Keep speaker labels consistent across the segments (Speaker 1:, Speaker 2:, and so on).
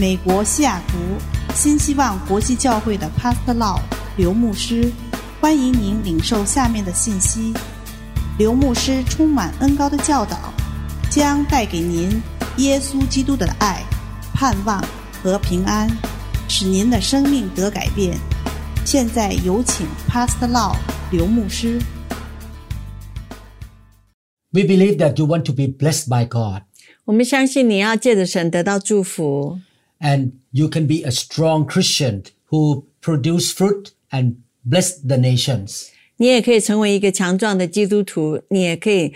Speaker 1: 美国西雅图新希望国际教会的 Pastor Law 刘牧师，欢迎您领受下面的信息。刘牧师充满恩高的教导，将带给您耶稣基督的爱、盼望和平安，使您的生命得改变。现在有请 Pastor Law 刘牧师。
Speaker 2: We believe that you want to be blessed by God
Speaker 3: 我们相信你要借着神得到祝福，
Speaker 2: and you can be a strong Christian who produce fruit and bless the nations.
Speaker 3: 你也可以成为一个强壮的基督徒，你也可以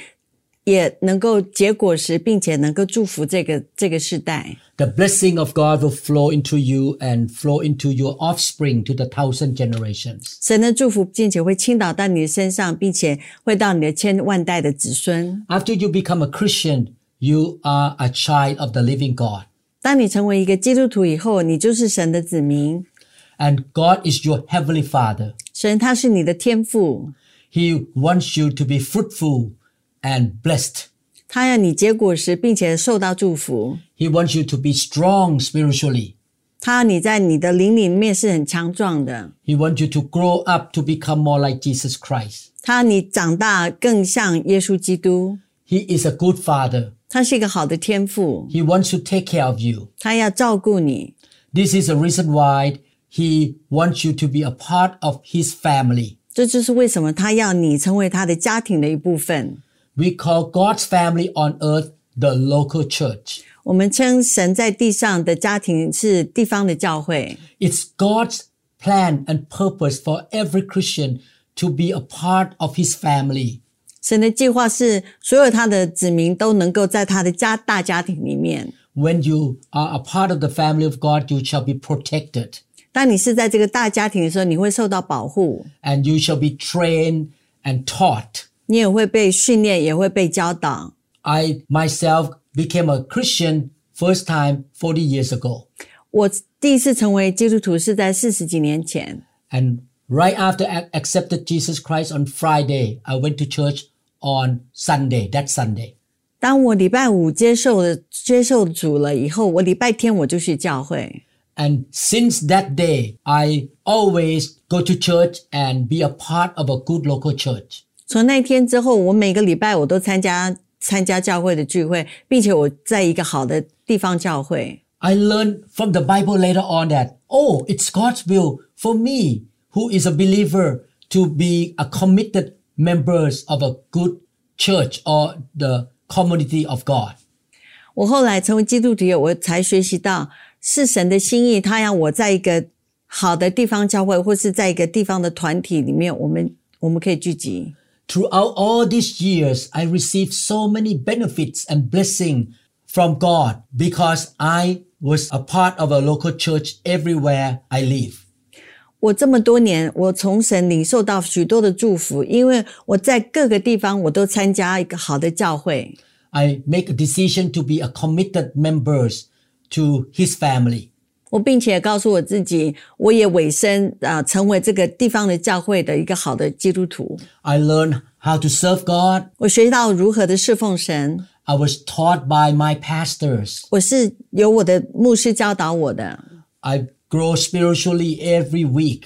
Speaker 3: 也能够结果实，并且能够祝福这个这个时代。
Speaker 2: The blessing of God will flow into you and flow into your offspring to the thousand generations.
Speaker 3: 神的祝福，并且会倾倒到你的身上，并且会到你的千万代的子孙。
Speaker 2: After you become a Christian, you are a child of the living God.
Speaker 3: 当你成为一个基督徒以后，你就是神的子民。
Speaker 2: And God is your heavenly Father.
Speaker 3: 神他是你的天父，
Speaker 2: He wants you to be fruitful and blessed.
Speaker 3: 他要你结果实，并且受到祝福。
Speaker 2: He wants you to be strong spiritually.
Speaker 3: 他要你在你的灵里面是很强壮的。
Speaker 2: He wants you to grow up to become more like Jesus Christ.
Speaker 3: 他要你长大更像耶稣基督。
Speaker 2: He is a good father.
Speaker 3: 他是一个好的天父。
Speaker 2: He wants to take care of you.
Speaker 3: 他要照顾你。
Speaker 2: This is a reason why he wants you to be a part of his family.
Speaker 3: 这就是为什么他要你成为他的家庭的一部分。
Speaker 2: We call God's family on earth the local church.
Speaker 3: 我们称神在地上的家庭是地方的教会。
Speaker 2: It's God's plan and purpose for every Christian to be a part of His family.
Speaker 3: 神的计划是所有他的子民都能够在他的家大家庭里面。
Speaker 2: When you are a part of the family of God, you shall be protected
Speaker 3: 当你是在这个大家庭的时候，你会受到保护，
Speaker 2: and you shall be trained and taught.
Speaker 3: 你也会被训练，也会被教导。
Speaker 2: I myself became a Christian first time 40 years ago.
Speaker 3: 我第一次成为基督徒是在四十几年前，
Speaker 2: And right after I accepted Jesus Christ on Friday, I went to church on Sunday, that Sunday.
Speaker 3: 当我礼拜五接受了接受主了以后，我礼拜天我就去教会。
Speaker 2: And since that day, I always go to church and be a part of a good local church.
Speaker 3: 从那天之后，我每个礼拜我都参加参加教会的聚会，并且我在一个好的地方教会。
Speaker 2: I learned from the Bible later on that, oh, it's God's will for me, who is a believer, to be a committed members of a good church or the community of God.
Speaker 3: 我后来成为基督徒，我才学习到是神的心意，他让我在一个好的地方教会，或是在一个地方的团体里面，我们我们可以聚集。
Speaker 2: Throughout all these years, I received so many benefits and blessing from God because I was a part of a local church everywhere I live.
Speaker 3: 我这么多年，我从神领受到许多的祝福，因为我在各个地方我都参加一个好的教会。
Speaker 2: I make a decision to be a committed members to his family.
Speaker 3: 我并且告诉我自己，我也委身啊、成为这个地方的教会的一个好的基督徒。
Speaker 2: I learned how to serve God.
Speaker 3: 我学到如何的侍奉神
Speaker 2: ，I was taught by my pastors.
Speaker 3: 我是由我的牧师教导我的。
Speaker 2: I grow spiritually every week.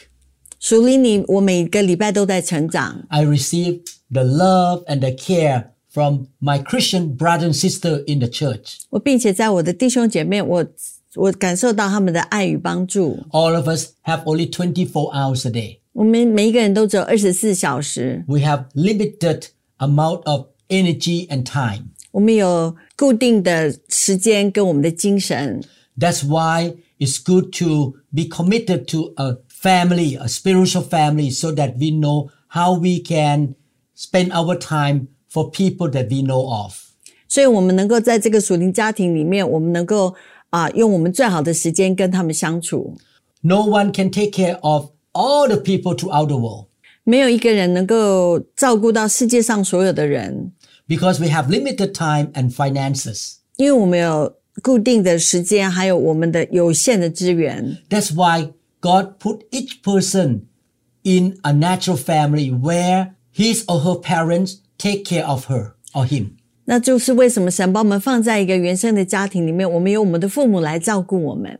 Speaker 3: 属灵里，我每个礼拜都在成长。
Speaker 2: I receive the love and the care from my Christian brother and sister in the church.
Speaker 3: 我并且在我的弟兄姐妹，我我感受到他们的爱与帮助。
Speaker 2: All of us have only 24 hours a day.
Speaker 3: 我们每一个人都只有二十四小时，
Speaker 2: We have limited amount of energy and time.
Speaker 3: 我们有固定的时间跟我们的精神。
Speaker 2: That's why it's good to be committed to a family, a spiritual family, so that we know how we can spend our time for people that we know of.
Speaker 3: 所以，我们能够在这个属灵家庭里面，我们能够啊、用我们最好的时间跟他们相处。
Speaker 2: No one can take care of all the people throughout the world
Speaker 3: 没有一个人能够照顾到世界上所有的人，
Speaker 2: because we have limited time and finances.
Speaker 3: 因为我们有 固定的时间，还有我们的有限的资源。
Speaker 2: That's why God put each person in a natural family where his or her parents take care of her or him.
Speaker 3: 那就是为什么神把我们放在一个原生的家庭里面，我们有我们的父母来照顾我们。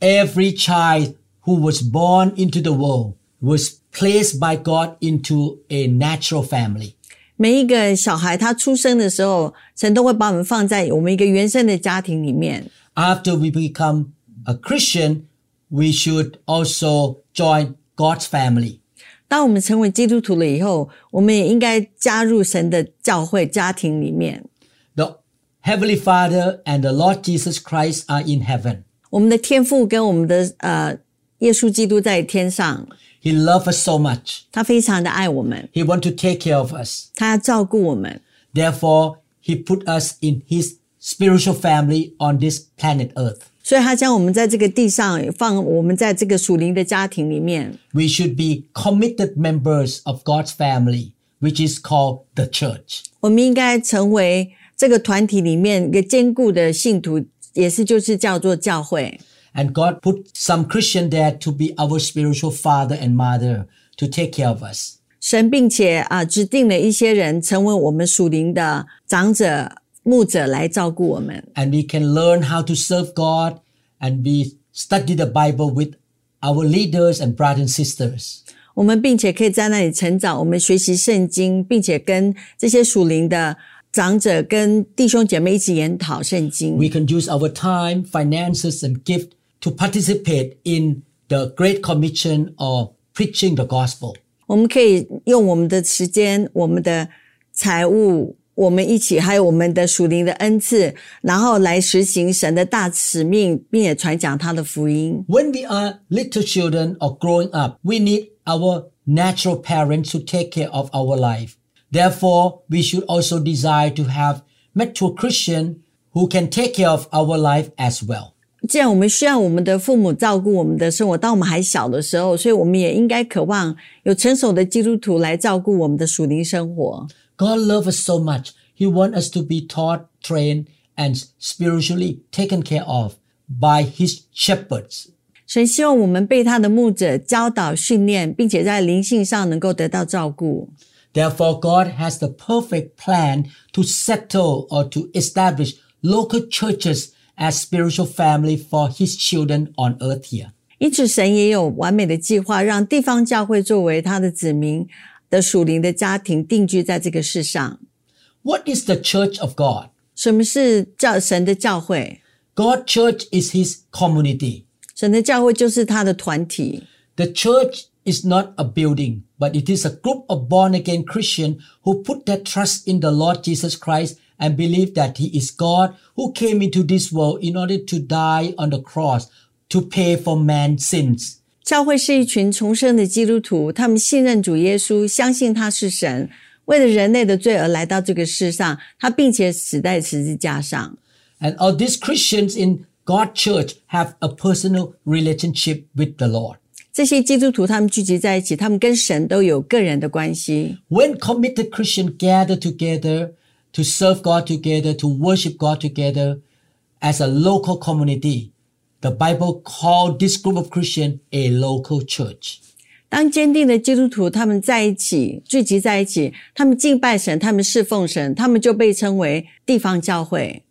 Speaker 2: Every child who was born into the world was placed by God into a natural family.
Speaker 3: 每一个小孩他出生的时候，神都会把我们放在我们一个原生的家庭里面。
Speaker 2: After we become a Christian, we should also join God's family.
Speaker 3: 当我们成为基督徒了以后，我们也应该加入神的教会家庭里面。
Speaker 2: The Heavenly Father and the Lord Jesus Christ are in heaven.
Speaker 3: 我们的天父跟我们的呃耶稣基督在天上，
Speaker 2: He loves us so much.
Speaker 3: 他非常的爱我们，
Speaker 2: He wants to take care of us.
Speaker 3: 他要照顾我们，
Speaker 2: Therefore, He put us in His spiritual family on this planet Earth.
Speaker 3: 所以他将我们在这个地上放我们在这个属灵的家庭里面。
Speaker 2: We should be committed members of God's family, which is called the church.
Speaker 3: 我们应该成为这个团体里面一个坚固的信徒，也是就是叫做教会。
Speaker 2: And God put some Christian there to be our spiritual father and mother to take care of us.
Speaker 3: 神并且啊指定了一些人成为我们属灵的长者、牧者来照顾我们。
Speaker 2: And we can learn how to serve God and we study the Bible with our leaders and brothers and sisters.
Speaker 3: 我们并且可以在那里成长，我们学习圣经，并且跟这些属灵的长者、跟弟兄姐妹一起研讨圣经。
Speaker 2: We can use our time, finances, and gift to participate in the Great Commission or preaching the gospel.
Speaker 3: 我们可以用我们的时间、我们的财物，我们一起，还有我们的属灵的恩赐，然后来实行神的大使命，并且传讲他的福音。
Speaker 2: When we are little children or growing up, we need our natural parents to take care of our life. Therefore, we should also desire to have mature Christian who can take care of our life as well.
Speaker 3: 既然我们需要我们的父母照顾我们的生活，当我们还小的时候，所以我们也应该渴望有成熟的基督徒来照顾我们的属灵生活。
Speaker 2: God loves us so much. He wants us to be taught, trained, and spiritually taken care of by His shepherds.
Speaker 3: 神希望我们被他的牧者教导、训练，并且在灵性上能够得到照顾。
Speaker 2: Therefore, God has the perfect plan to settle or to establish local churches as spiritual family for His children on earth here.
Speaker 3: 因此，神也有完美的计划，让地方教会作为他的子民的属灵的家庭定居在这个世上。
Speaker 2: What is the church of God?
Speaker 3: 什么是教神的教会？
Speaker 2: God church is His community.
Speaker 3: 神的教会就是他的团体。
Speaker 2: The church is not a building, but it is a group of born again Christians who put their trust in the Lord Jesus Christ and believe that He is God who came into this world in order to die on the cross to pay for man's sins.
Speaker 3: 教会是一群重生的基督徒，他们信任主耶稣，相信他是神，为了人类的罪而来到这个世上，他并且死在十字架上。
Speaker 2: And all these Christians in God church have a personal relationship with the Lord.
Speaker 3: 这些基督徒他们聚集在一起，他们跟神都有个人的关系。
Speaker 2: When committed Christians gather together to serve God together, to worship God together as a local community, the Bible called this group of Christians a local church.
Speaker 3: 当坚定的基督徒他们在一起聚集在一起，他们敬拜神，他们侍奉神，他们就被称为地方教会。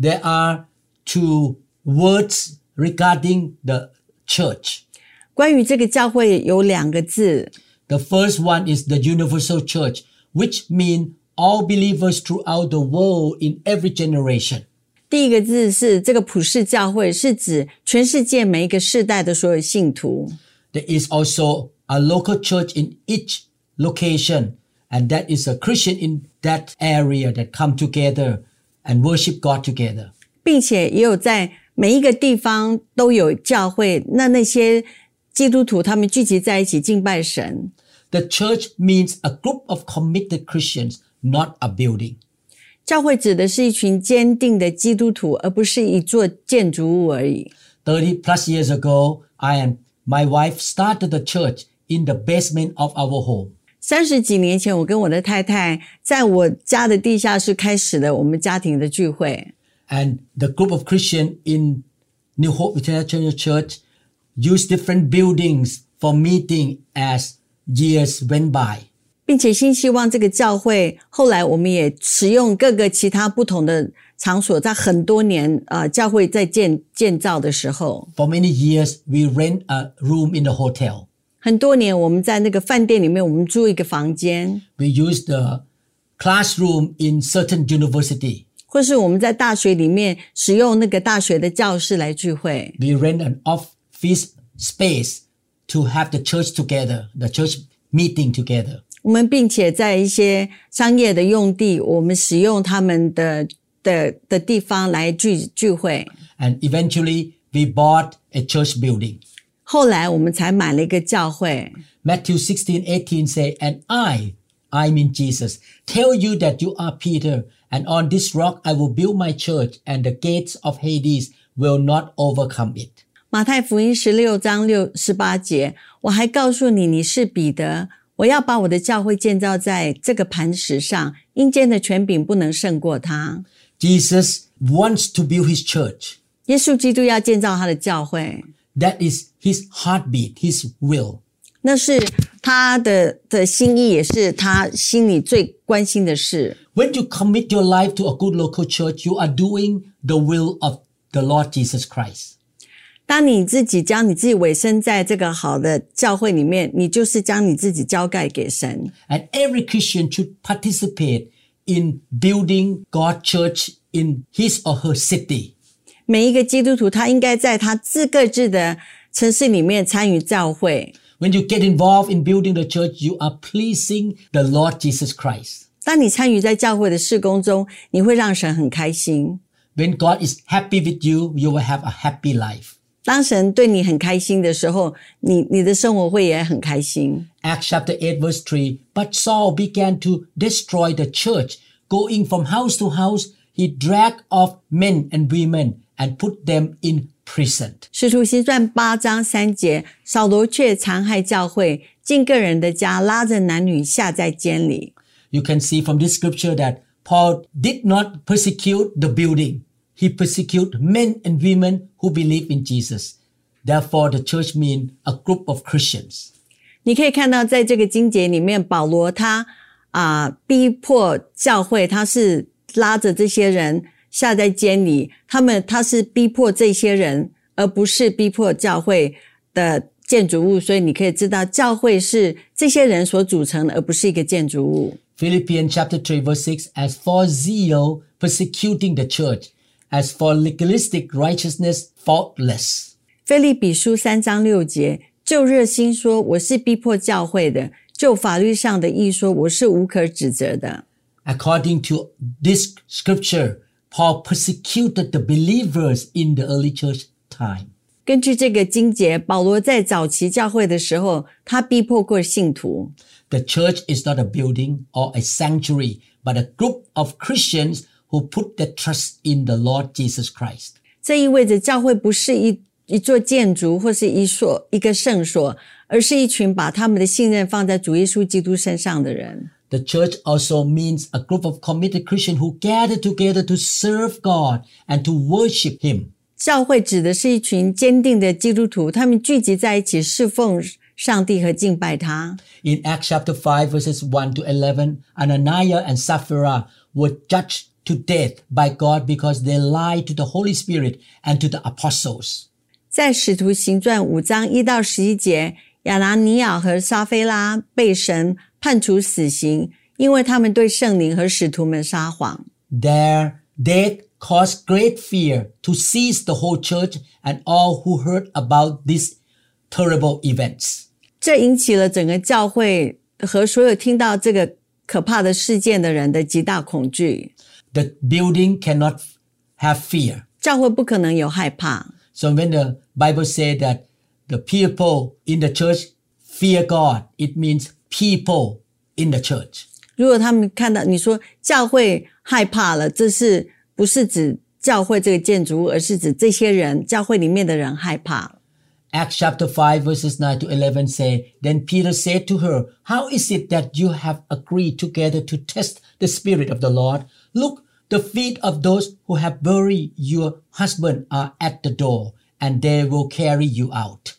Speaker 2: There are two words regarding the church.
Speaker 3: 关于这个教会有两个字，
Speaker 2: The first one is the universal church, which means all believers throughout the world in every generation.
Speaker 3: 第一个字是这个普世教会，是指全世界每一个世代的所有信徒。
Speaker 2: There is also a local church in each location, and that is a Christian in that area that come together and worship God together.
Speaker 3: 并且也有在每一个地方都有教会，那那些基督徒他们聚集在一起敬拜神。
Speaker 2: The church means a group of committed Christians, not a building.
Speaker 3: 教会指的是一群坚定的基督徒，而不是一座建筑物而已。
Speaker 2: 30 plus years ago, I and my wife started the church in the basement of our home.
Speaker 3: 三十几年前，我跟我的太太在我家的地下室开始了我们家庭的聚会。
Speaker 2: And the group of Christians in New Hope International Church used different buildings for meeting as years went by.
Speaker 3: 并且新希望这个教会后来我们也使用各个其他不同的场所，在很多年呃教会在建建造的时候
Speaker 2: ，For many years, we rent a room in the hotel.
Speaker 3: 很多年我们在那个饭店里面，我们租一个房间
Speaker 2: ，We use the classroom in certain university.
Speaker 3: 或是我们在大学里面使用那个大学的教室来聚会。
Speaker 2: We rent an office space to have the church together, the church meeting together.
Speaker 3: 我们并且在一些商业的用地，我们使用他们的的的地方来聚聚会。
Speaker 2: And eventually, we bought a church building.
Speaker 3: 后来我们才买了一个教会。
Speaker 2: Matthew 16, 18 say, And I, I mean Jesus, tell you that you are Peter, and on this rock I will build my church, and the gates of Hades will not overcome it.
Speaker 3: 马太福音十六章六十八节，我还告诉你，你是彼得，我要把我的教会建造在这个磐石上，阴间的权柄不能胜过它。
Speaker 2: Jesus wants to build his church.
Speaker 3: 耶稣基督要建造他的教会，
Speaker 2: That is his heartbeat, his will.
Speaker 3: 那是他的的心意，也是他心里最关心的事。
Speaker 2: When you commit your life to a good local church, you are doing the will of the Lord Jesus Christ.
Speaker 3: 当你自己将你自己委身在这个好的教会里面，你就是将你自己交盖给神。
Speaker 2: And every Christian should participate in building God's church in his or her city.
Speaker 3: 每一个基督徒，他应该在他自各自的城市里面参与教会。
Speaker 2: When you get involved in building the church, you are pleasing the Lord Jesus Christ.
Speaker 3: 当你参与在教会的事工中，你会让神很开心。
Speaker 2: When God is happy with you, you will have a happy life.
Speaker 3: 当神对你很开心的时候，你你的生活会也很开心。
Speaker 2: Acts chapter 8 verse 3. But Saul began to destroy the church. Going from house to house, he dragged off men and women and put them in prison.
Speaker 3: 使徒行传八章三节，扫罗却残害教会，进个人的家，拉着男女下在监里。
Speaker 2: You can see from this scripture that Paul did not persecute the building. He persecuted men and women who believe in Jesus. Therefore, the church means a group of Christians.
Speaker 3: 你可以看到，在这个经节里面，保罗他啊、逼迫教会，他是拉着这些人下在监里，他们他是逼迫这些人，而不是逼迫教会的建筑物。所以你可以知道，教会是这些人所组成的，而不是一个建筑物。
Speaker 2: Philippians chapter 3 verse 6 As for zeal, persecuting the church. As for legalistic righteousness, faultless.
Speaker 3: 菲利比书三章六节，就热心说我是逼迫教会的；就法律上的义说我是无可指责的。
Speaker 2: According to this scripture, Paul persecuted the believers in the early church time.
Speaker 3: 根据这个经节，保罗在早期教会的时候，他逼迫过信徒。
Speaker 2: The church is not a building or a sanctuary, but a group of Christians who put their trust in the Lord Jesus Christ.
Speaker 3: 这意味着教会不是一一座建筑或是一所一个圣所，而是一群把他们的信任放在主耶稣基督身上的人。
Speaker 2: The church also means a group of committed Christians who gather together to serve God and to worship Him.
Speaker 3: 教会指的是一群坚定的基督徒，他们聚集在一起侍奉上帝和敬拜他。
Speaker 2: In Acts chapter 5 verses 1 to 11, Ananias and Sapphira were judged to death by God because they lied to the Holy Spirit and to the apostles.
Speaker 3: 在使徒行传五章一到十一节，亚拿尼亚和撒菲拉被神判处死刑，因为他们对圣灵和使徒们撒谎。
Speaker 2: Their death caused great fear to seize the whole church and all who heard about these terrible events.
Speaker 3: 这引起了整个教会和所有听到这个可怕的事件的人的极大恐惧。
Speaker 2: The building cannot have fear.
Speaker 3: 教会不可能有害怕，
Speaker 2: So when the Bible says that the people in the church fear God, it means people in the church.
Speaker 3: 如果他们看到你说教会害怕了，这是不是指教会这个建筑物，而是指这些人，教会里面的人害怕了。
Speaker 2: Acts chapter 5 verses 9 to 11 say, Then Peter said to her, How is it that you have agreed together to test the Spirit of the Lord? Look, the feet of those who have buried your husband are at the door, and they will carry you out.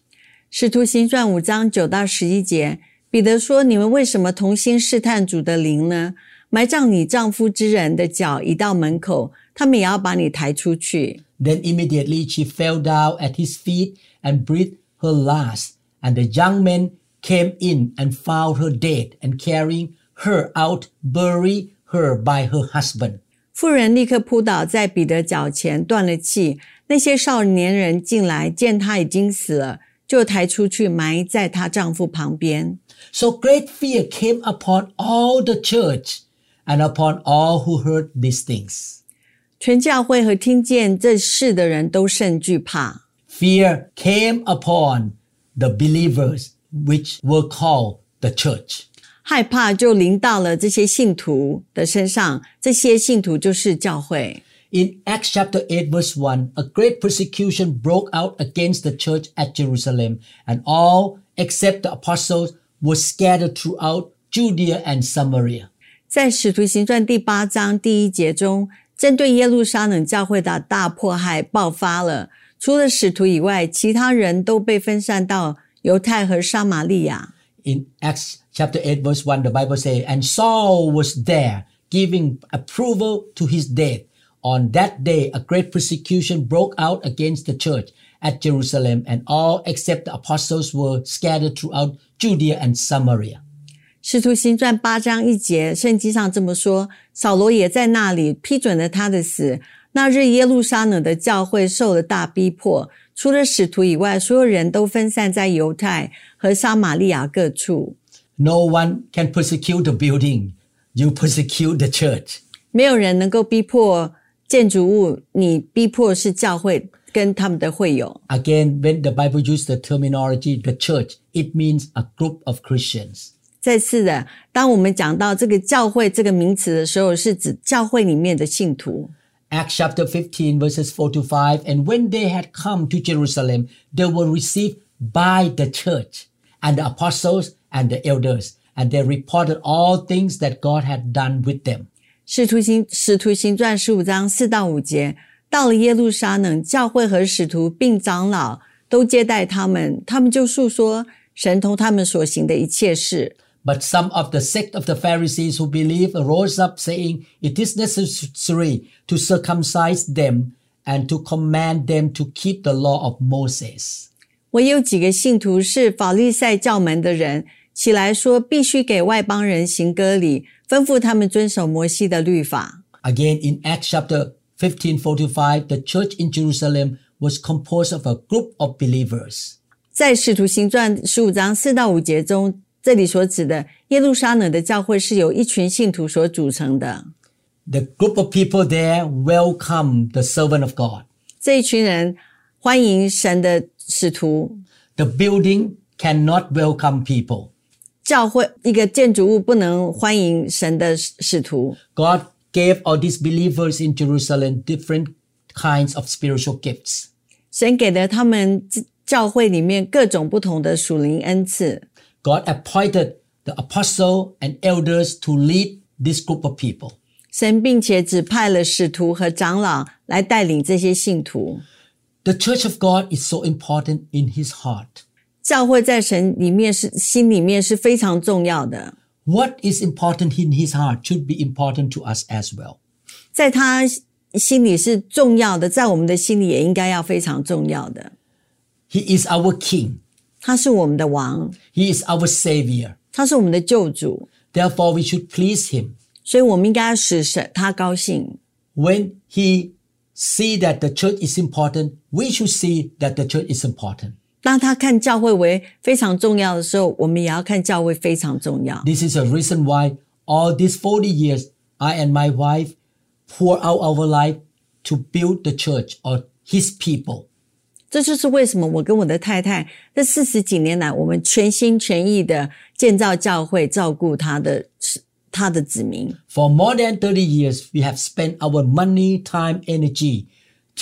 Speaker 3: 使徒行传五章九到十一节， 彼得说：“你们为什么同心试探主的灵呢？埋葬你丈夫之人的脚已到门口，他们也要把你抬出去。”
Speaker 2: Then immediately she fell down at his feet and breathed her last. And the young men came in and found her dead and carrying her out, buried her by her husband.
Speaker 3: 妇人立刻扑倒在彼得脚前，断了气。那些少年人进来，见她已经死了，就抬出去埋在她丈夫旁边。
Speaker 2: So great fear came upon all the church and upon all who heard these things.
Speaker 3: 全教会和听见这事的人都甚惧怕。
Speaker 2: Fear came upon the believers, which were called the church.
Speaker 3: 害怕就临到了这些信徒的身上，这些信徒就是教会。
Speaker 2: In Acts chapter 8 verse 1, a great persecution broke out against the church at Jerusalem, and all except the apostles were scattered throughout Judea and Samaria.
Speaker 3: 在《使徒行传》第八章第一节中，针对耶路撒冷教会的大迫害爆发了。除了使徒以外，其他人都被分散到犹太和撒玛利亚。
Speaker 2: In Acts chapter 8 verse 1, the Bible says, And Saul was there, giving approval to his death. On that day, a great persecution broke out against the church at Jerusalem, and all except the apostles were scattered throughout Judea and Samaria.
Speaker 3: 使徒行传八章一节，圣经上这么说：扫罗也在那里批准了他的死。那日耶路撒冷的教会受了大逼迫， 除了使徒以外，所有人都分散在犹太和撒玛利亚各处。
Speaker 2: No one can persecute the building. You persecute the church.
Speaker 3: 没有人能够逼迫建筑物，你逼迫是教会跟他们的会友。
Speaker 2: Again, when the Bible uses the terminology the church, it means a group of Christians.
Speaker 3: 再次的，当我们讲到这个教会这个名词的时候，是指教会里面的信徒。
Speaker 2: Acts chapter 15 verses 4 to 5. And when they had come to Jerusalem, they were received by the church and the apostles and the elders. And they reported all things that God had done with them.
Speaker 3: 使徒行使徒行传十五章四到五节，到了耶路撒冷，教会和使徒并长老都接待他们，他们就述说神同他们所行的一切事。
Speaker 2: But some of the sect of the Pharisees who believed rose up saying, It is necessary to circumcise them and to command them to keep the law of Moses.
Speaker 3: 我有几个信徒是法利赛教门的人，起来说必须给外邦人行割礼，吩咐他们遵守摩西的律法。
Speaker 2: Again, in Acts chapter 15, 4 to 5, the church in Jerusalem was composed of a group of believers.
Speaker 3: 在使徒行传十五章四到五节中， 这里所指的耶路撒冷的教会是由一群信徒所组成的。
Speaker 2: The group of people there welcomed the servant of God.
Speaker 3: 这一群人欢迎神的使徒。
Speaker 2: The building cannot welcome people.
Speaker 3: 教会一个建筑物不能欢迎神的使使徒。
Speaker 2: God gave all these believers in Jerusalem different kinds of spiritual gifts.
Speaker 3: 神给了他们教会里面各种不同的属灵恩赐。
Speaker 2: God appointed the apostle and elders to lead this group of people.
Speaker 3: 神并且指派了使徒和长老来带领这些信徒。
Speaker 2: The church of God is so important in his heart.
Speaker 3: 教会在神里面是心里面是非常重要的，
Speaker 2: What is important in his heart should be important to us as well.
Speaker 3: 在他心里是重要的，在我们的心里也应该要非常重要的。
Speaker 2: He is our king.
Speaker 3: 他是我们的王，
Speaker 2: He is our savior.
Speaker 3: 他是我们的救主，
Speaker 2: Therefore, we should please him.
Speaker 3: 所以我们应该要使神他高兴。
Speaker 2: When he see that the church is important, we should see that the church is important.
Speaker 3: 当他看教会为非常重要的时候，我们也要看教会非常重要。
Speaker 2: This is a reason why all these 40 years, I and my wife pour out our life to build the church or his people.
Speaker 3: 这就是为什么我跟我的太太这四十几年来，我们全心全意的建造教会，照顾他的他的子民。
Speaker 2: For more than thirty years, we have spent our money, time, energy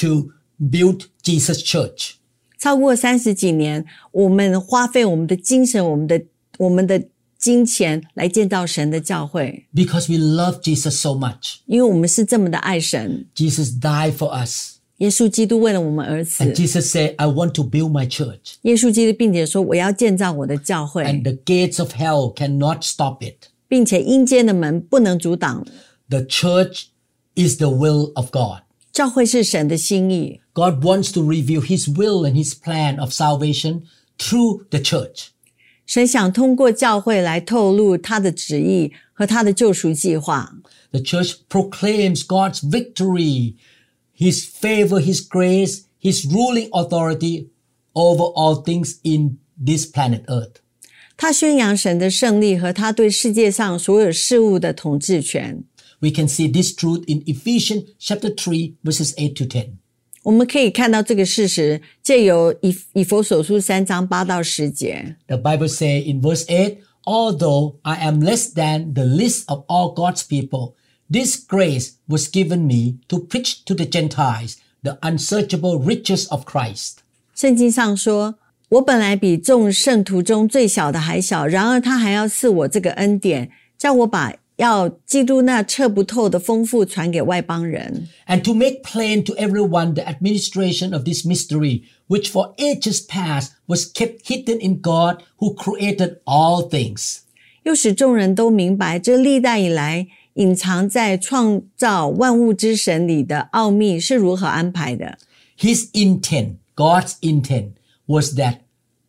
Speaker 2: to build Jesus Church.
Speaker 3: 超过三十几年，我们花费我们的精神、我们的我们的金钱来建造神的教会
Speaker 2: ，because we love Jesus so much.
Speaker 3: 因为我们是这么的爱神。
Speaker 2: Jesus died for us.
Speaker 3: 耶稣基督为了我们而死
Speaker 2: And。Jesus said, I want to build my church.
Speaker 3: 耶稣基督并且说：“我要建造我的教会
Speaker 2: And，the gates of hell cannot stop it.
Speaker 3: 并且阴间的门不能阻挡。
Speaker 2: The church is the will of God.
Speaker 3: 教会是神的心意，
Speaker 2: God wants to reveal his will and his plan of salvation through the church.
Speaker 3: 神想通过教会来透露他的旨意和他的救赎计划。
Speaker 2: The church proclaims God's victory, his favor, His grace, His ruling authority over all things in this planet Earth.
Speaker 3: 他宣扬神的胜利和他对世界上所有事物的统治权。
Speaker 2: We can see this truth in Ephesians chapter 3 verses 8 to 10.
Speaker 3: 我们可以看到这个事实，借由以以弗所书三章八到十节。
Speaker 2: The Bible say in verse 8, although I am less than the least of all God's people, this grace was given me to preach to the Gentiles the unsearchable riches of Christ.
Speaker 3: 圣经上说：“我本来比众圣徒中最小的还小，然而他还要赐我这个恩典，叫我把要基督那测不透的丰富传给外邦人，
Speaker 2: and to make plain to everyone the administration of this mystery, which for ages past was kept hidden in God who created all things.
Speaker 3: 又使众人都明白这历代以来 隐藏在创造万物之神里的奥秘是如何安排的。
Speaker 2: His intent, God's intent, was that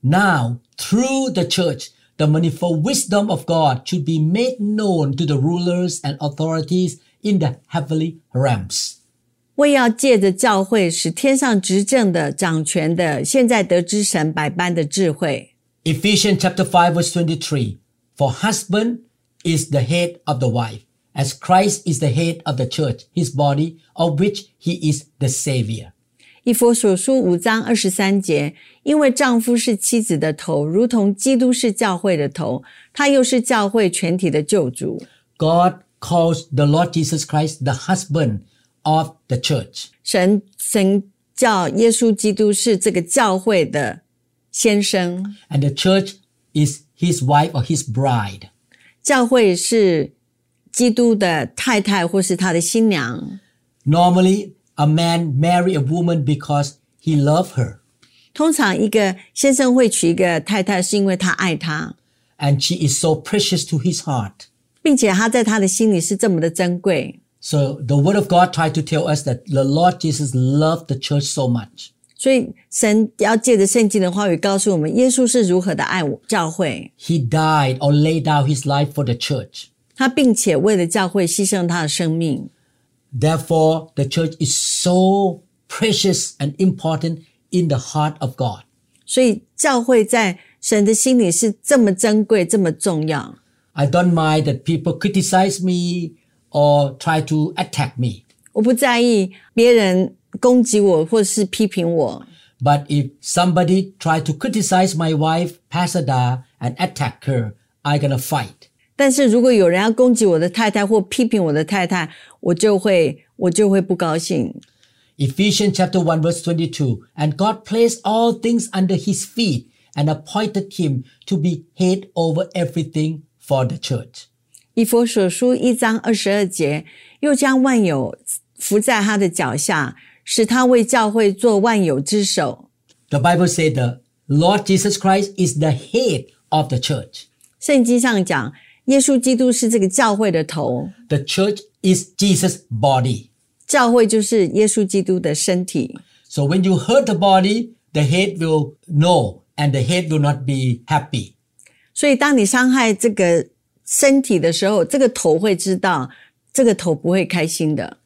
Speaker 2: now, through the church, the manifold wisdom of God should be made known to the rulers and authorities in the heavenly realms.
Speaker 3: 为要借着教会，使天上执政的、掌权的，现在得知神百般的智慧。
Speaker 2: Ephesians chapter 5 verse 23. For husband is the head of the wife, as Christ is the head of the church, his body, of which he is the savior.
Speaker 3: 以弗所书五章二十三节，因为丈夫是妻子的头，如同基督是教会的头，他又是教会全体的救主。
Speaker 2: God calls the Lord Jesus Christ the husband of the church.
Speaker 3: 神神叫耶稣基督是这个教会的先生。
Speaker 2: And the church is his wife or his bride.
Speaker 3: 教会是。基督的太太或是他的新娘。
Speaker 2: Normally, a man marry a woman because he loved her
Speaker 3: 通常一个先生会娶一个太太，是因为他爱她，
Speaker 2: and she is so precious to his heart.
Speaker 3: 并且他在他的心里是这么的珍贵。
Speaker 2: So the word of God tried to tell us that the Lord Jesus loved the church so much.
Speaker 3: 所以神要借着圣经的话语告诉我们，耶稣是如何的爱我教会，
Speaker 2: He died or laid down his life for the church.
Speaker 3: 他并且为了教会牺牲他的生命。
Speaker 2: Therefore, the church is so precious and important in the heart of God.
Speaker 3: 所以教会在神的心里是这么珍贵、这么重要。
Speaker 2: I don't mind that people criticize me or try to attack me.
Speaker 3: 我不在意别人攻击我或是批评我，
Speaker 2: But if somebody try to criticize my wife, Pasada, and attack her, I gonna fight.
Speaker 3: 但是如果有人要攻击我的太太或批评我的太太，我就会我就会不高兴。
Speaker 2: Ephesians chapter 1 verse 22 And God placed all things under his feet and appointed him to be head over everything for the church.
Speaker 3: 以弗所书一章二十二节，又将万有伏在他的脚下，使他为教会做万有之首。
Speaker 2: The Bible says the Lord Jesus Christ is the head of the church.
Speaker 3: 圣经上讲，耶稣基督是这个教会的头，
Speaker 2: The church is Jesus' body.
Speaker 3: 教会就是耶稣基督的身体。
Speaker 2: So when you hurt the body, the head will know and the head will not be happy.
Speaker 3: 所以，当你伤害这个身体的时候，这个头会知道，这个头不会开心的。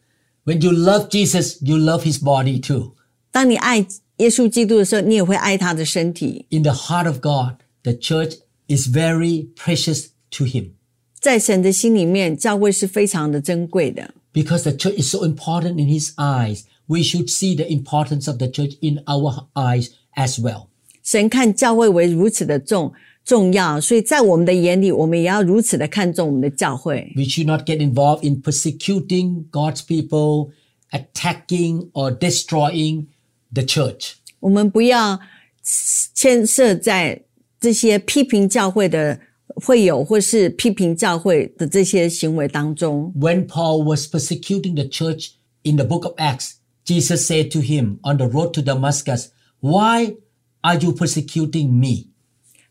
Speaker 2: When you love Jesus, you love his body too.
Speaker 3: 当你爱耶稣基督的时候，你也会爱他的身体。
Speaker 2: In the heart of God, the church is very precious to him
Speaker 3: 在神的心里面，教会是非常的珍贵的。
Speaker 2: because the church is so important in his eyes. We should see the importance of the church in our eyes as well.
Speaker 3: 神看教会为如此的重重要，所以在我们的眼里，我们也要如此的看重我们的教会。
Speaker 2: We should not get involved in persecuting God's people, attacking or destroying the church.
Speaker 3: 我们不要牵涉在这些批评教会的 会友或是批评教会的这些行为当中。
Speaker 2: When Paul was persecuting the church in the book of Acts, Jesus said to him on the road to Damascus, Why are you persecuting me?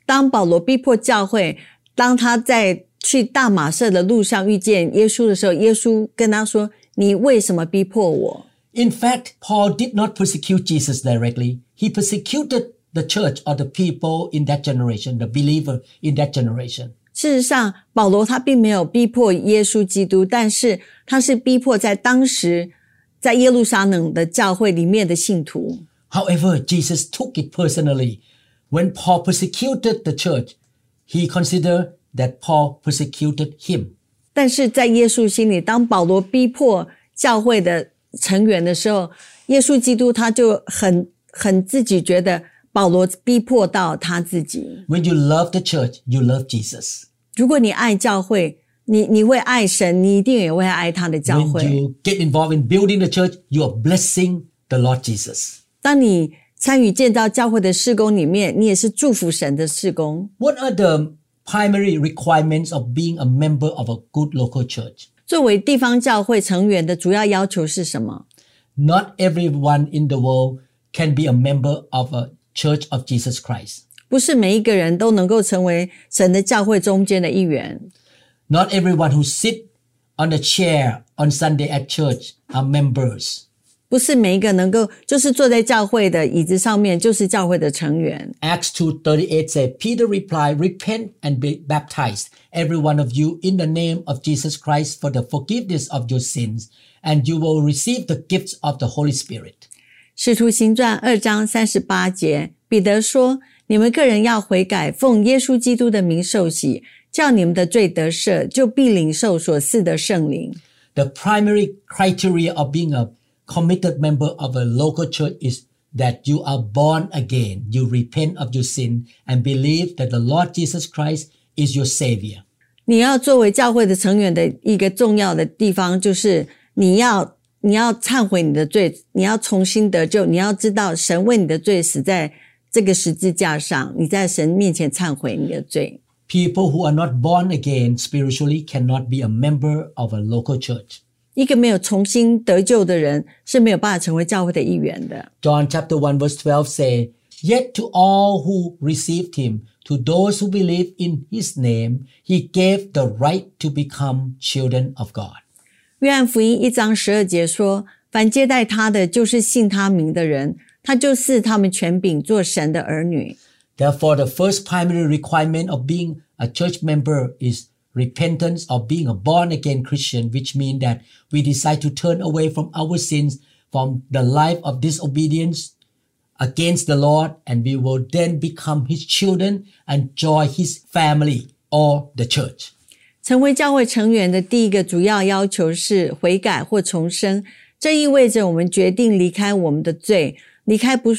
Speaker 3: 当保罗逼迫教会，当他在去大马色的路上遇见耶稣的时候，耶稣跟他说：“你为什么逼迫我
Speaker 2: In fact, Paul did not persecute Jesus directly. He persecuted the church or the people in that generation, the believer in that generation.？”
Speaker 3: 事实上，保罗他并没有逼迫耶稣基督，但是他是逼迫在当时在耶路撒冷的教会里面的信徒。
Speaker 2: However, Jesus took it personally. When Paul persecuted the church, he considered that Paul persecuted him.
Speaker 3: 但是在耶稣心里，当保罗逼迫教会的成员的时候，耶稣基督他就很很自己觉得 保罗逼迫到他自己。
Speaker 2: When you love the church, you love Jesus.
Speaker 3: 如果你爱教会，你你会爱神，你一定也会爱他的教
Speaker 2: When
Speaker 3: 会。
Speaker 2: you get involved in building the church, you are blessing the Lord Jesus.
Speaker 3: 当你参与建造教会的事工里面，你也是祝福神的事工。
Speaker 2: What are the primary requirements of being a member of a good local church?
Speaker 3: 作为地方教会成员的主要要求是什么？
Speaker 2: Not everyone in the world can be a member of a church of Jesus Christ.
Speaker 3: 不是每一个人都能够成为神的教会中间的一员。
Speaker 2: Not everyone who sit on the chair on Sunday at church are members.
Speaker 3: 不是每一个能够就是坐在教会的椅子上面就是教会的成员。
Speaker 2: Acts 2.38 says, Peter replied, Repent and be baptized, every one of you, in the name of Jesus Christ for the forgiveness of your sins, and you will receive the gifts of the Holy Spirit.
Speaker 3: 使徒行传二章三十八节，彼得说：“你们个人要悔改，奉耶稣基督的名受洗，叫你们的罪得赦，就必领受所赐的圣灵。
Speaker 2: The primary criteria of being a committed member of a local church is that you are born again. You repent of your sin and believe that the Lord Jesus Christ is your Savior.
Speaker 3: 你要作为教会的成员的一个重要的地方，就是你要 你要忏悔你的罪，你要重新得救，你要知道神为你的罪死在这个十字架上，你在神面前忏悔你的罪。
Speaker 2: People who are not born again spiritually cannot be a member of a local church.
Speaker 3: 一个没有重新得救的人是没有办法成为教会的一员的。
Speaker 2: John chapter 1 verse 12 say, Yet to all who received him, to those who believe in his name, he gave the right to become children of God.
Speaker 3: 约翰福音一章十二节说：“凡接待他的，就是信他名的人，他就赐他们权柄做神的儿女。
Speaker 2: Therefore, the first primary requirement of being a church member is repentance of being a born again Christian, which means that we decide to turn away from our sins, from the life of disobedience against the Lord, and we will then become his children and join his family or the church.
Speaker 3: 成为教会成员的第一个主要要求是悔改或重生，这意味着我们决定离开我们的罪，离开不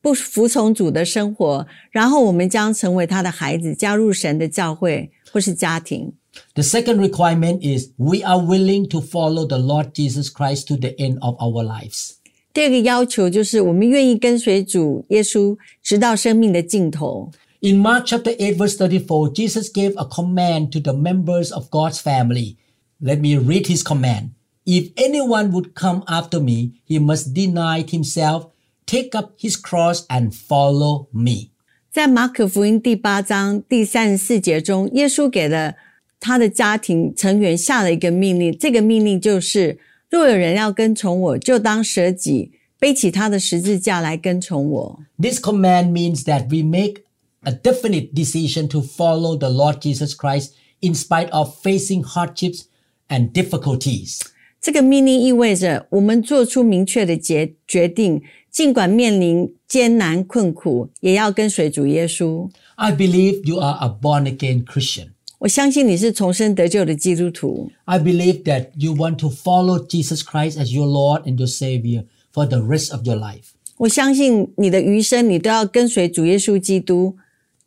Speaker 3: 不服从主的生活，然后我们将成为他的孩子，加入神的教会或是家庭。
Speaker 2: The second requirement is we are willing to follow the Lord Jesus Christ to the end of our lives.
Speaker 3: 第二个要求就是我们愿意跟随主耶稣，直到生命的尽头。
Speaker 2: In Mark chapter 8 verse 34, Jesus gave a command to the members of God's family. Let me read his command. If anyone would come after me, he must deny himself, take up his cross and follow me.
Speaker 3: 在马可福音第八章第三十四节中，耶稣给了他的家庭成员下了一个命令，这个命令就是：若有人要跟从我，就当舍己，背起他的十字架来跟从我。
Speaker 2: This command means that we make a definite decision to follow the Lord Jesus Christ in spite of facing hardships and difficulties.
Speaker 3: 这个命令意味着我们做出明确的决决定，尽管面临艰难困苦，也要跟随主耶稣。
Speaker 2: I believe you are a born again Christian.
Speaker 3: 我相信你是重生得救的基督徒。
Speaker 2: I believe that you want to follow Jesus Christ as your Lord and your Savior for the rest of your life.
Speaker 3: 我相信你的余生，你都要跟随主耶稣基督，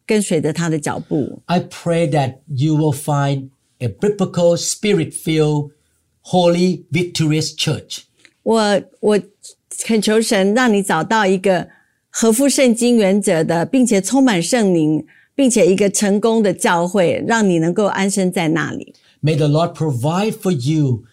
Speaker 3: 跟随着他的脚步。
Speaker 2: I pray that you will find a biblical, spirit filled, holy, victorious church.
Speaker 3: 我我恳求神，让你找到一个合乎圣经原则的，并且充满圣灵，并且一个成功的教会，让你能够安身在那里。
Speaker 2: May the Lord provide for you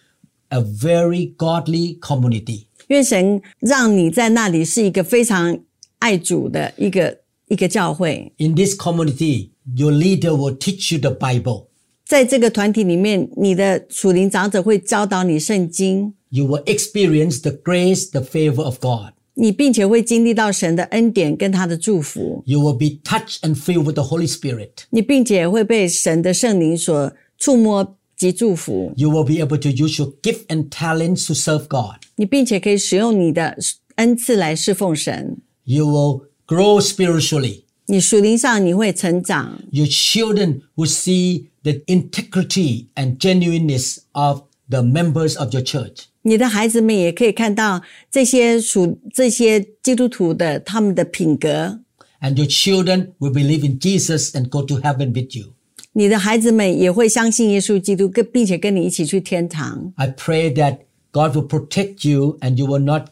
Speaker 2: a very godly community.
Speaker 3: 愿神让你在那里是一个非常爱主的一个 一个教会。
Speaker 2: In this community, your leader will teach you the Bible.
Speaker 3: 在这个团体里面，你的属灵长者会教导你圣经，
Speaker 2: You will experience the grace, the favor of God.
Speaker 3: 你并且会经历到神的恩典跟他的祝福，
Speaker 2: You will be touched and filled with the Holy Spirit.
Speaker 3: 你并且会被神的圣灵所触摸及祝福，
Speaker 2: You will be able to use your gift and talents to serve God.
Speaker 3: 你并且可以使用你的恩赐来侍奉神。
Speaker 2: You will grow spiritually.
Speaker 3: 你属灵上你会成长，
Speaker 2: Your children will see the integrity and genuineness of the members of your church.
Speaker 3: 你的孩子们也可以看到这些属这些基督徒的他们的品格。
Speaker 2: And your children will believe in Jesus and go to heaven with you.
Speaker 3: 你的孩子们也会相信耶稣基督，跟并且跟你一起去天堂。
Speaker 2: I pray that God will protect you and you will not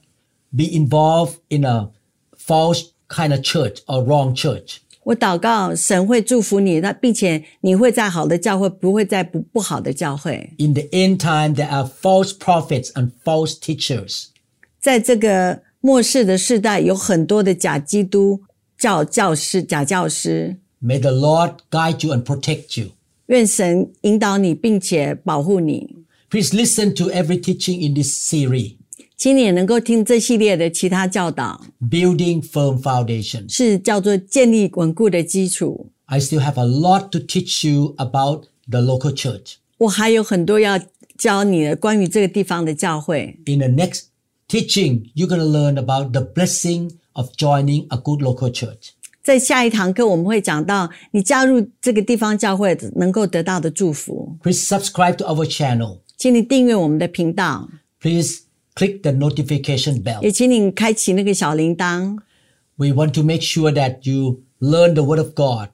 Speaker 2: be involved in a false kind of church or wrong church.
Speaker 3: 我祷告神会祝福你，那并且你会在好的教会，不会在不不好的教会。
Speaker 2: In the end time, there are false prophets and false teachers.
Speaker 3: 在这个末世的时代，有很多的假基督教教师、假教师。
Speaker 2: May the Lord guide you and protect you.
Speaker 3: 愿神引导你，并且保护你。
Speaker 2: Please listen to every teaching in this series,
Speaker 3: 请你也能够听这系列的其他教导，
Speaker 2: Building Firm Foundations.
Speaker 3: 是叫做建立稳固的基础。
Speaker 2: I still have a lot to teach you about the local church.
Speaker 3: 我还有很多要教你的关于这个地方的教会。
Speaker 2: In the next teaching, you're going to learn about the blessing of joining a good local church.
Speaker 3: 在下一堂课，我们会讲到你加入这个地方教会能够得到的祝福。
Speaker 2: Please subscribe to our channel.
Speaker 3: 请你订阅我们的频道，
Speaker 2: Please click the notification bell.
Speaker 3: 也请你开启那个小铃铛。
Speaker 2: We want to make sure that you learn the Word of God.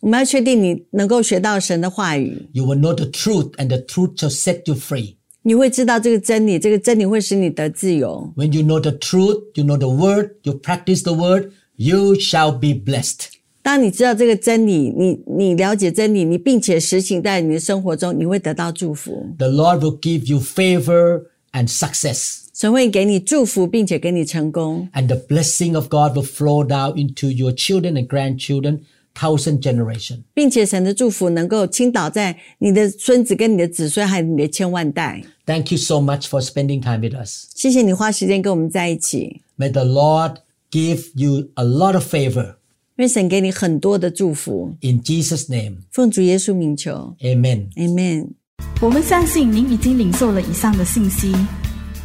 Speaker 3: 我们要确定你能够学到神的话语，
Speaker 2: You will know the truth, and the truth shall set you free.
Speaker 3: 你会知道这个真理，这个真理会使你得自由。
Speaker 2: When you know the truth, you know the Word, you practice the Word, you shall be blessed.
Speaker 3: 当你知道这个真理，你你了解真理，你并且实行在你的生活中，你会得到祝福。
Speaker 2: The Lord will give you favor and success.
Speaker 3: 神会给你祝福，并且给你成功，
Speaker 2: And the blessing of God will flow down into your children and grandchildren, thousand generation.
Speaker 3: 并且神的祝福能够倾倒在你的孙子、跟你的子孙，还有你的千万代。
Speaker 2: Thank you so much for spending time with us.
Speaker 3: 谢谢你花时间跟我们在一起，
Speaker 2: May the Lord give you a lot of favor.
Speaker 3: 愿神给你很多的祝福。
Speaker 2: In Jesus' name,
Speaker 3: 奉主耶稣名求
Speaker 2: amen.
Speaker 3: ，Amen。
Speaker 1: 我们相信您已经领受了以上的信息。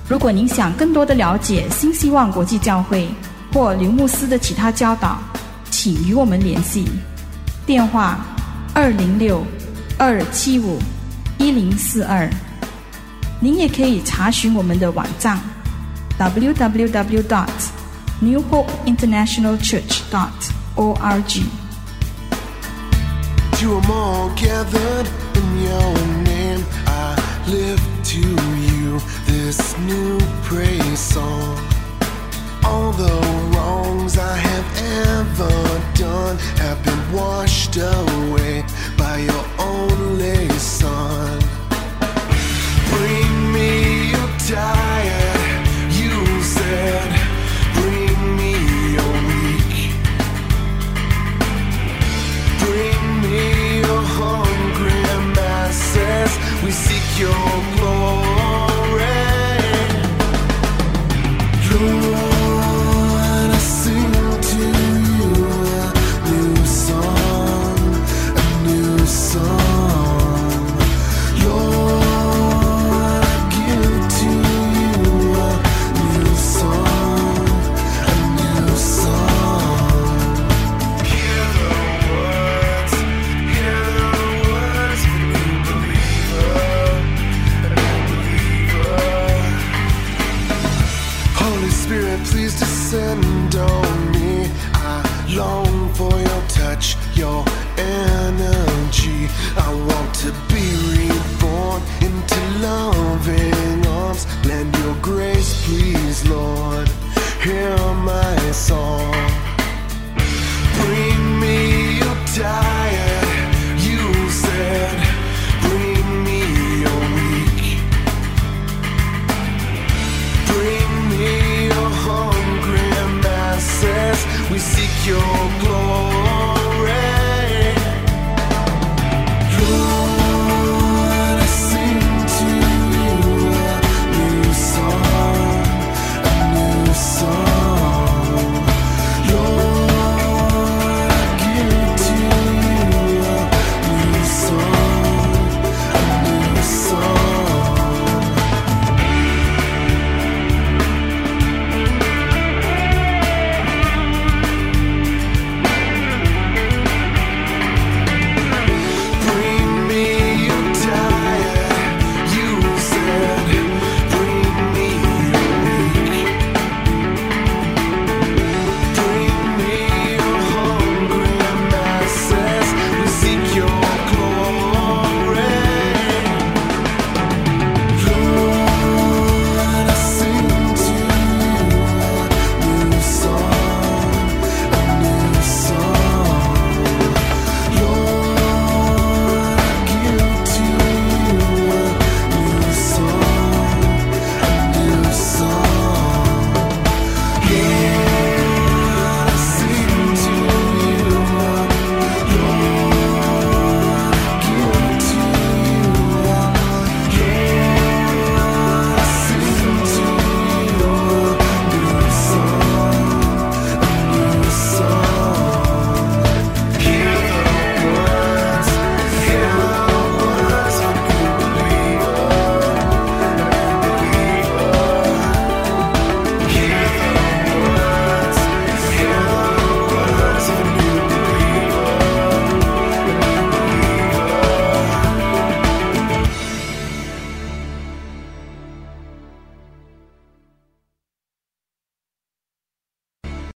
Speaker 1: 如果您想更多的了解新希望国际教会或刘牧师的其他教导，请与我们联系。电话：二零六二七五一零四二。您也可以查询我们的网站
Speaker 4: www.newhopeinternationalchurch.org name, I lift to you this new praise song. All the wrongs I have ever done have been washed away my